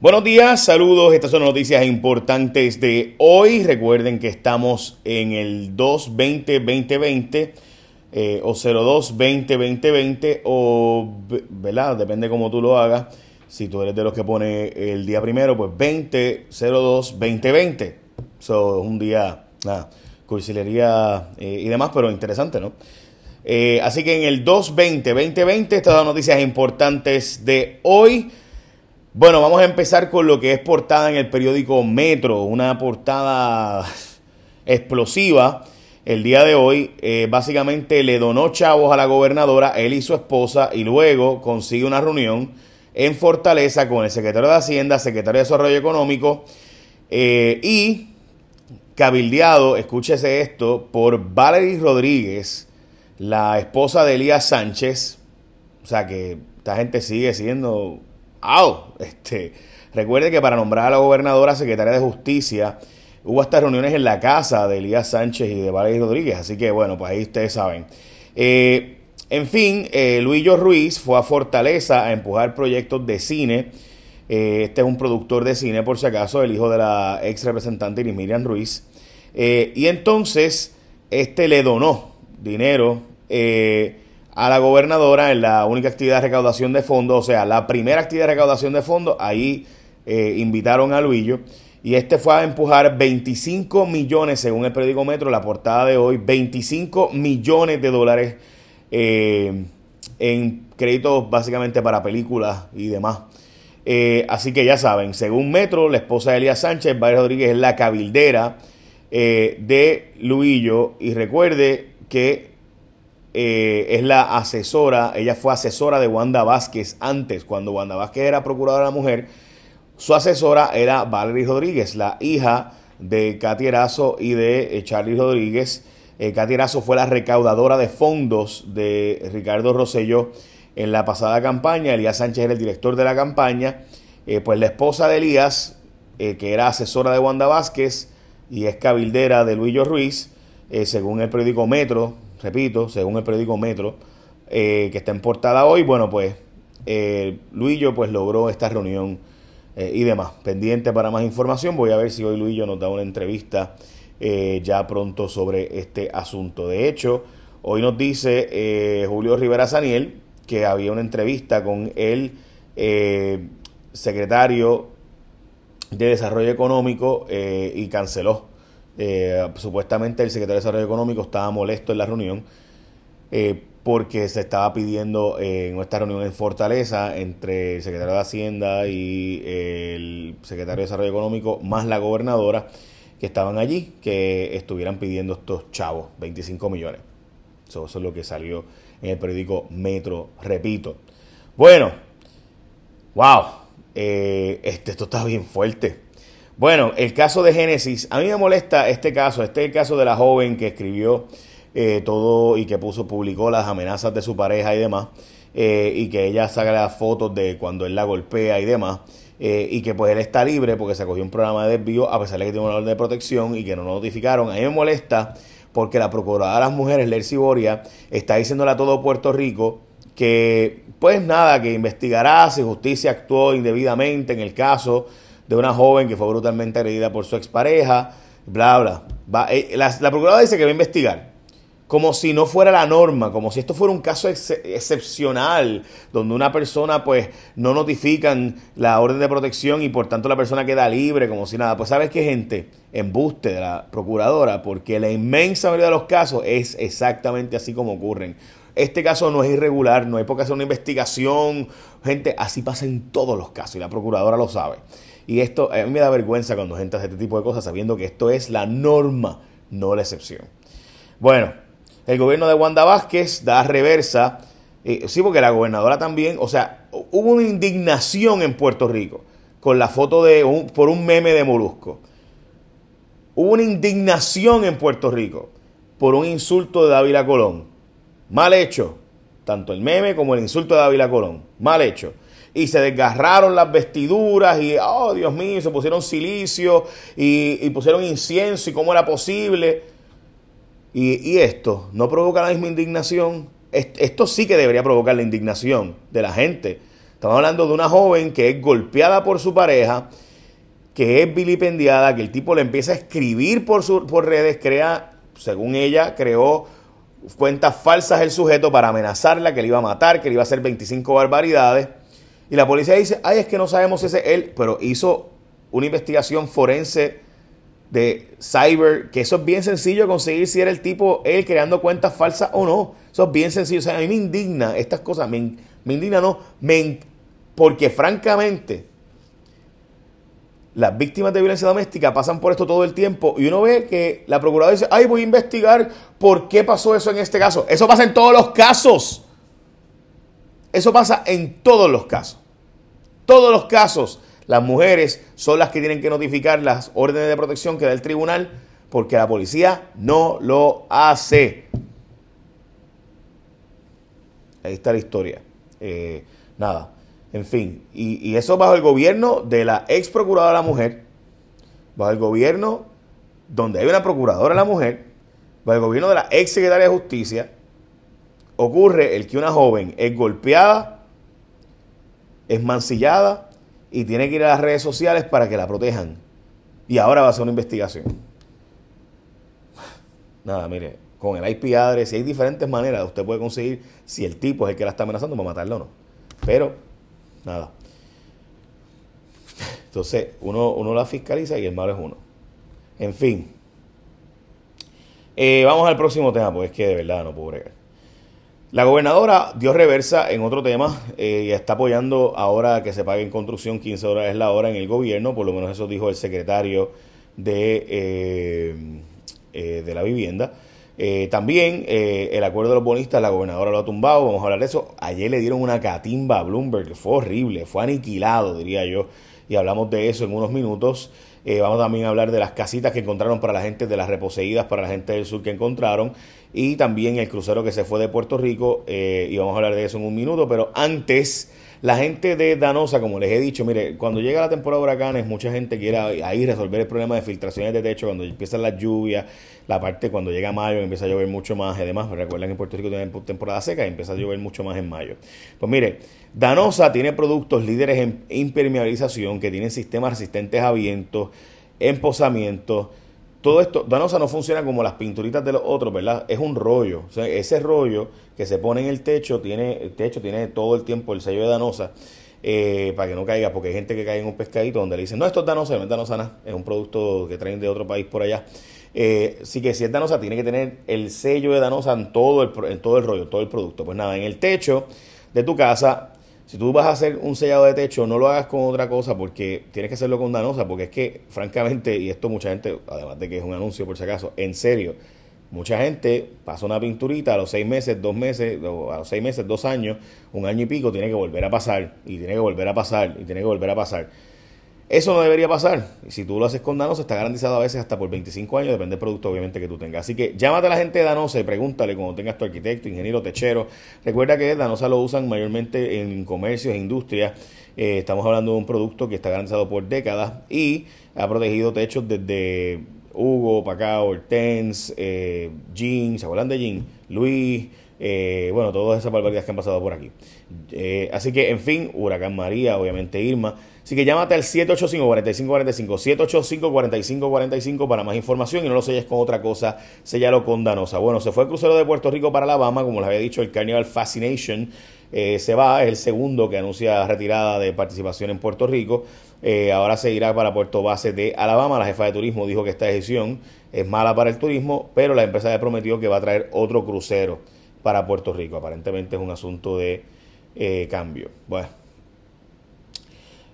Buenos días, saludos. Estas son noticias importantes de hoy. Recuerden que estamos en el 220-2020 eh, o 02-20-2020 o, ¿verdad? Depende cómo tú lo hagas. Si tú eres de los que pone el día primero, pues 20-02-2020. Eso es un día, nada, cursilería eh, y demás, pero interesante, ¿no? Eh, así que en el 220-2020, estas son noticias importantes de hoy. Bueno, vamos a empezar con lo que es portada en el periódico Metro, una portada explosiva el día de hoy. Eh, básicamente le donó chavos a la gobernadora, él y su esposa, y luego consigue una reunión en Fortaleza con el secretario de Hacienda, secretario de Desarrollo Económico eh, y cabildeado, escúchese esto, por Valerie Rodríguez, la esposa de Elías Sánchez. O sea que esta gente sigue siendo ¡Au! Este, recuerde que para nombrar a la gobernadora secretaria de Justicia hubo estas reuniones en la casa de Elías Sánchez y de Valerio Rodríguez, así que bueno, pues ahí ustedes saben. Eh, en fin, eh, Luillo Ruiz fue a Fortaleza a empujar proyectos de cine. Eh, este es un productor de cine, por si acaso, el hijo de la ex representante Miriam Ruiz. Eh, y entonces, este le donó dinero a la gobernadora en la única actividad de recaudación de fondos, o sea, la primera actividad de recaudación de fondos, ahí eh, invitaron a Luillo y este fue a empujar 25 millones, según el periódico Metro, la portada de hoy, 25 millones de dólares eh, en créditos básicamente para películas y demás. Eh, así que ya saben, según Metro, la esposa de Elías Sánchez, Valeria Rodríguez, es la cabildera de Luillo y recuerde que eh, es la asesora, ella fue asesora de Wanda Vázquez antes, cuando Wanda Vázquez era procuradora de la mujer, su asesora era Valerie Rodríguez, la hija de Katy Erazo y de eh, Charlie Rodríguez. Eh, Katy Erazo fue la recaudadora de fondos de Ricardo Rosselló en la pasada campaña, Elías Sánchez era el director de la campaña, pues la esposa de Elías, que era asesora de Wanda Vázquez y es cabildera de Luillo Ruiz, según el periódico Metro, repito, según el periódico Metro, eh, que está en portada hoy, bueno, pues eh, Luillo pues logró esta reunión eh, y demás. Pendiente para más información, voy a ver si hoy Luillo nos da una entrevista eh, ya pronto sobre este asunto. De hecho, hoy nos dice Julio Rivera Saniel que había una entrevista con el secretario de Desarrollo Económico y canceló eh, supuestamente el secretario de Desarrollo Económico estaba molesto en la reunión eh, porque se estaba pidiendo eh, en esta reunión en Fortaleza entre el secretario de Hacienda y el secretario de Desarrollo Económico más la gobernadora que estaban allí que estuvieran pidiendo estos chavos, 25 millones. Eso, es lo que salió en el periódico Metro, repito. Bueno, wow, este, esto está bien fuerte. Bueno, el caso de Génesis, a mí me molesta este caso, este es el caso de la joven que escribió eh, todo y que puso, publicó las amenazas de su pareja y demás, eh, y que ella saca las fotos de cuando él la golpea y demás, eh, y que pues él está libre porque se cogió un programa de desvío a pesar de que tiene una orden de protección y que no lo notificaron. A mí me molesta porque la procuradora de las mujeres, Lercy Boria, está diciéndole a todo Puerto Rico que pues nada, que investigará si justicia actuó indebidamente en el caso de una joven que fue brutalmente agredida por su expareja, bla, bla. Eh, la, procuradora dice que va a investigar, como si no fuera la norma, como si esto fuera un caso excepcional, donde una persona pues no notifican la orden de protección y por tanto la persona queda libre, como si nada. Pues sabes qué gente, embuste de la procuradora, porque la inmensa mayoría de los casos es exactamente así como ocurren. Este caso no es irregular, no hay por qué hacer una investigación. Gente, así pasa en todos los casos y la procuradora lo sabe. Y esto a mí me da vergüenza cuando gente hace este tipo de cosas sabiendo que esto es la norma, no la excepción. Bueno, el gobierno de Wanda Vázquez da reversa. Eh, sí, porque la gobernadora también, o sea, hubo una indignación en Puerto Rico con la foto de un, por un meme de Molusco. Hubo una indignación en Puerto Rico por un insulto de Dávila Colón. Mal hecho. Tanto el meme como el insulto de Dávila Colón. Mal hecho y se desgarraron las vestiduras y, oh Dios mío, se pusieron silicio y, pusieron incienso y cómo era posible. Y, esto no provoca la misma indignación. Esto sí que debería provocar la indignación de la gente Estamos hablando de una joven que es golpeada por su pareja, que es vilipendiada, que el tipo le empieza a escribir por, su, por redes, crea, según ella, creó cuentas falsas el sujeto para amenazarla, que le iba a matar, que le iba a hacer 25 barbaridades. Y la policía dice, ay, es que no sabemos ese es él, pero hizo una investigación forense de cyber, que eso es bien sencillo conseguir si era el tipo, él creando cuentas falsas o no. Eso es bien sencillo. O sea, a mí me indigna estas cosas, me, me indigna no, me, porque francamente las víctimas de violencia doméstica pasan por esto todo el tiempo y uno ve que la procuradora dice, ay, voy a investigar por qué pasó eso en este caso. Eso pasa en todos los casos. Eso pasa en todos los casos. Todos los casos. Las mujeres son las que tienen que notificar las órdenes de protección que da el tribunal porque la policía no lo hace. Ahí está la historia. Eh, nada. En fin, y, eso bajo el gobierno de la ex procuradora de la mujer, bajo el gobierno donde hay una procuradora de la mujer, bajo el gobierno de la ex secretaria de justicia, ocurre el que una joven es golpeada, es mancillada y tiene que ir a las redes sociales para que la protejan. Y ahora va a ser una investigación. Nada, mire, con el IP address, si hay diferentes maneras, usted puede conseguir si el tipo es el que la está amenazando para matarlo o no. Pero Nada. Entonces, uno, uno la fiscaliza y el malo es uno. En fin. Eh, vamos al próximo tema, pues es que de verdad no puedo bregar. La gobernadora dio reversa en otro tema eh, y está apoyando ahora que se pague en construcción 15 dólares la hora en el gobierno, por lo menos eso dijo el secretario de, eh, de la vivienda. Eh, también eh, el acuerdo de los bonistas, la gobernadora lo ha tumbado, vamos a hablar de eso. Ayer le dieron una catimba a Bloomberg, fue horrible, fue aniquilado, diría yo, y hablamos de eso en unos minutos. Eh, vamos también a hablar de las casitas que encontraron para la gente, de las reposeídas para la gente del sur que encontraron, y también el crucero que se fue de Puerto Rico, y vamos a hablar de eso en un minuto, pero antes... La gente de Danosa, como les he dicho, mire, cuando llega la temporada de huracanes, mucha gente quiere ahí resolver el problema de filtraciones de techo, cuando empiezan las lluvias, la parte cuando llega mayo empieza a llover mucho más. Además, recuerden que en Puerto Rico tiene temporada seca y empieza a llover mucho más en mayo. Pues mire, Danosa tiene productos líderes en impermeabilización que tienen sistemas resistentes a vientos, emposamiento. Todo esto, Danosa no funciona como las pinturitas de los otros, ¿verdad? Es un rollo. Ese rollo que se pone en el techo, tiene, el techo tiene todo el tiempo el sello de Danosa. Eh, para que no caiga, porque hay gente que cae en un pescadito donde le dicen, no, esto es Danosa, no es Danosa es un producto que traen de otro país por allá. Eh, sí que si es Danosa, tiene que tener el sello de Danosa en todo, el, en todo el rollo, todo el producto. Pues nada, en el techo de tu casa, si tú vas a hacer un sellado de techo, no lo hagas con otra cosa porque tienes que hacerlo con Danosa, porque es que, francamente, y esto mucha gente, además de que es un anuncio por si acaso, en serio, mucha gente pasa una pinturita a los seis meses, dos meses, a los seis meses, dos años, un año y pico, tiene que volver a pasar, y tiene que volver a pasar, y tiene que volver a pasar. Eso no debería pasar. Y si tú lo haces con Danosa, está garantizado a veces hasta por 25 años, depende del producto obviamente que tú tengas. Así que llámate a la gente de Danosa y pregúntale cuando tengas tu arquitecto, ingeniero, techero. Recuerda que Danosa lo usan mayormente en comercios e industrias. Eh, estamos hablando de un producto que está garantizado por décadas y ha protegido techos desde Hugo, Pacao, Hortense, eh, Jean, ¿se acuerdan de Jean? Luis, eh, bueno, todas esas barbaridades que han pasado por aquí. Eh, así que, en fin, Huracán María, obviamente Irma. Así que llámate al 785-4545, 785-4545 para más información y no lo selles con otra cosa, sellalo con Danosa. Bueno, se fue el crucero de Puerto Rico para Alabama, como les había dicho, el Carnival Fascination eh, se va, es el segundo que anuncia retirada de participación en Puerto Rico. Eh, ahora se irá para Puerto Base de Alabama. La jefa de turismo dijo que esta decisión es mala para el turismo, pero la empresa le prometió que va a traer otro crucero para Puerto Rico. Aparentemente es un asunto de eh, cambio. Bueno.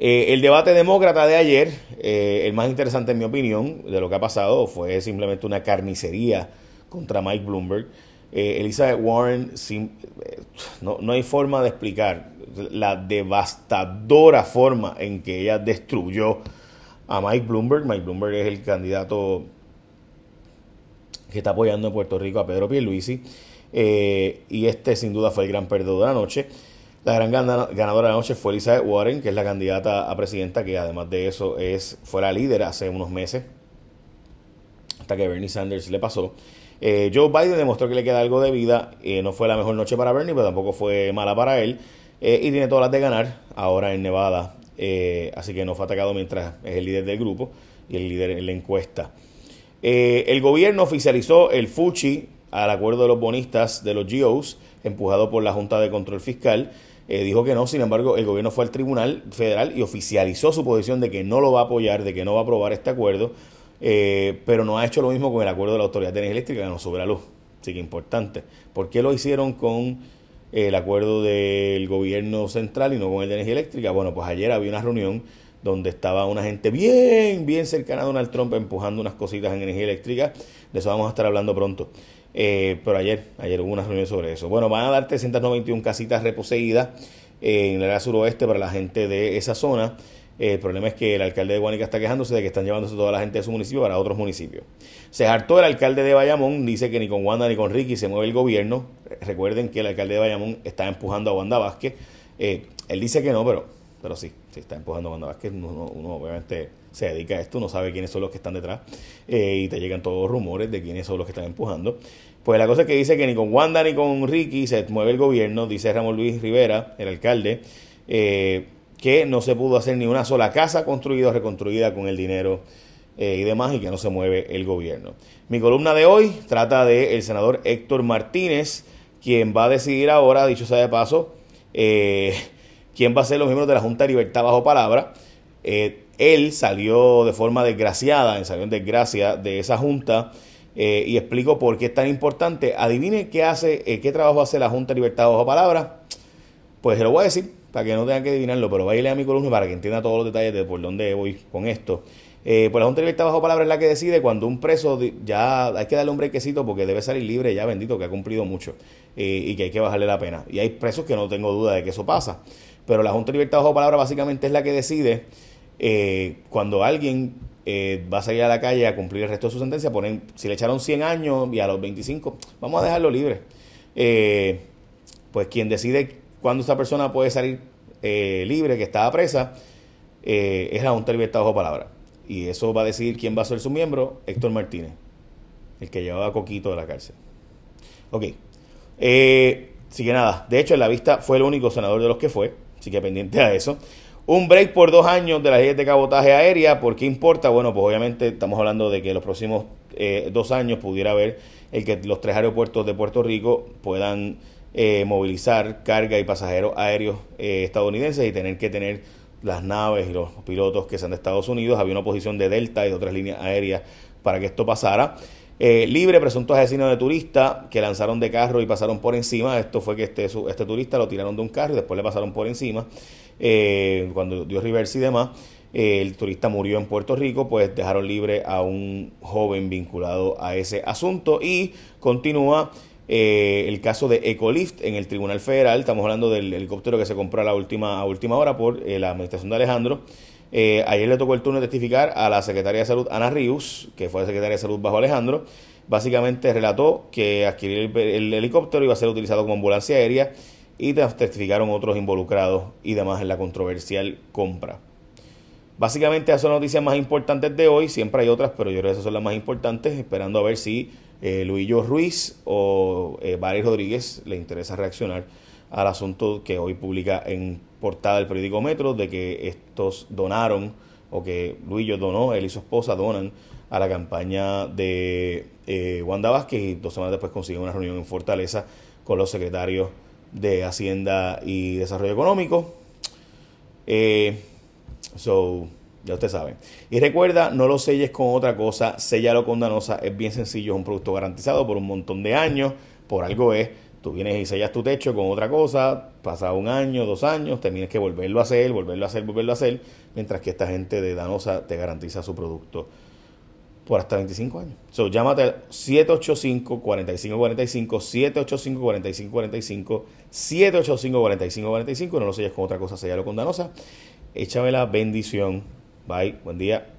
Eh, el debate demócrata de ayer, eh, el más interesante en mi opinión de lo que ha pasado, fue simplemente una carnicería contra Mike Bloomberg. Elizabeth Warren, no, no, hay forma de explicar la devastadora forma en que ella destruyó a Mike Bloomberg. Mike Bloomberg es el candidato que está apoyando en Puerto Rico a Pedro Pierluisi. Y este sin duda fue el gran perdedor de la noche. La gran ganadora de la noche fue Elizabeth Warren, que es la candidata a presidenta, que además de eso es, fue la líder hace unos meses, hasta que Bernie Sanders le pasó. Eh, Joe Biden demostró que le queda algo de vida. Eh, no fue la mejor noche para Bernie, pero tampoco fue mala para él. eh, y tiene todas las de ganar ahora en Nevada. Eh, así que no fue atacado mientras es el líder del grupo y el líder en la encuesta. el gobierno oficializó el FUCHI al acuerdo de los bonistas de los GOs, empujado por la Junta de Control Fiscal. dijo que no, sin embargo, el gobierno fue al Tribunal Federal y oficializó su posición de que no lo va a apoyar, de que no va a aprobar este acuerdo, pero no ha hecho lo mismo con el acuerdo de la Autoridad de Energía Eléctrica que nos la luz. Así que importante. ¿Por qué lo hicieron con el acuerdo del gobierno central y no con el de energía eléctrica? Bueno, pues ayer había una reunión donde estaba una gente bien, bien cercana a Donald Trump empujando unas cositas en energía eléctrica. De eso vamos a estar hablando pronto. Eh, pero ayer, ayer hubo una reunión sobre eso. Bueno, van a dar 391 casitas reposeídas en el área suroeste para la gente de esa zona. Eh, el problema es que el alcalde de Guanica está quejándose de que están llevándose toda la gente de su municipio para otros municipios. Se hartó el alcalde de Bayamón, dice que ni con Wanda ni con Ricky se mueve el gobierno. Recuerden que el alcalde de Bayamón está empujando a Wanda Vázquez. Eh, él dice que no, pero, pero sí, sí está empujando a Wanda Vázquez. Uno, obviamente se dedica a esto, no sabe quiénes son los que están detrás eh, y te llegan todos los rumores de quiénes son los que están empujando. Pues la cosa es que dice que ni con Wanda ni con Ricky se mueve el gobierno, dice Ramón Luis Rivera, el alcalde. Eh, que no se pudo hacer ni una sola casa construida o reconstruida con el dinero eh, y demás y que no se mueve el gobierno. Mi columna de hoy trata del el senador Héctor Martínez, quien va a decidir ahora, dicho sea de paso, eh, quién va a ser los miembros de la Junta de Libertad bajo palabra. Eh, él salió de forma desgraciada, salió en desgracia de esa junta y explico por qué es tan importante. Adivine qué hace, qué trabajo hace la Junta de Libertad bajo palabra. Pues se lo voy a decir para que no tengan que adivinarlo, pero vaya a mi columna para que entienda todos los detalles de por dónde voy con esto. Eh, pues la Junta de Libertad bajo palabra es la que decide cuando un preso ya hay que darle un brequecito porque debe salir libre ya bendito que ha cumplido mucho eh, y que hay que bajarle la pena. Y hay presos que no tengo duda de que eso pasa. Pero la Junta de Libertad bajo palabra básicamente es la que decide eh, cuando alguien va a salir a la calle a cumplir el resto de su sentencia, ponen, si le echaron 100 años y a los 25, vamos a dejarlo libre. pues quien decide cuando esa persona puede salir eh, libre, que estaba presa, eh, es la Junta de Libertad bajo palabra. Y eso va a decidir quién va a ser su miembro, Héctor Martínez, el que llevaba Coquito de la cárcel. Ok. Eh, así que nada, de hecho en la vista fue el único senador de los que fue, así que pendiente a eso. Un break por dos años de las leyes de cabotaje aérea, ¿por qué importa? Bueno, pues obviamente estamos hablando de que los próximos dos años pudiera haber el que los tres aeropuertos de Puerto Rico puedan eh, movilizar carga y pasajeros aéreos eh, estadounidenses y tener que tener las naves y los pilotos que sean de Estados Unidos. Había una oposición de Delta y de otras líneas aéreas para que esto pasara. Eh, libre, presuntos asesinos de turistas que lanzaron de carro y pasaron por encima. Esto fue que este, este turista lo tiraron de un carro y después le pasaron por encima. Cuando dio reverse y demás, el turista murió en Puerto Rico, pues dejaron libre a un joven vinculado a ese asunto y continúa eh, el caso de Ecolift en el Tribunal Federal. Estamos hablando del helicóptero que se compró a la última, a última hora por eh, la administración de Alejandro. Eh, ayer le tocó el turno de testificar a la secretaria de Salud, Ana Ríos, que fue secretaria de Salud bajo Alejandro. Básicamente relató que adquirir el, helicóptero iba a ser utilizado como ambulancia aérea y testificaron otros involucrados y demás en la controversial compra. Básicamente esas son las noticias más importantes de hoy. Siempre hay otras, pero yo creo que esas son las más importantes, esperando a ver si eh, Luillo Ruiz o eh, Rodríguez le interesa reaccionar al asunto que hoy publica en portada del periódico Metro de que estos donaron o que Luillo donó, él y su esposa donan a la campaña de eh, Wanda Vázquez y dos semanas después consiguen una reunión en Fortaleza con los secretarios de Hacienda y Desarrollo Económico. Eh, so, ya usted sabe. Y recuerda, no lo selles con otra cosa, sellalo con Danosa. Es bien sencillo, es un producto garantizado por un montón de años. Por algo es, tú vienes y sellas tu techo con otra cosa, pasa un año, dos años, tienes que volverlo a hacer, volverlo a hacer, volverlo a hacer. Mientras que esta gente de Danosa te garantiza su producto por hasta 25 años. So, llámate al 785-4545, 785-4545, 785-4545. No lo selles con otra cosa, sellalo con Danosa. Échame la bendición. Bye, buen día.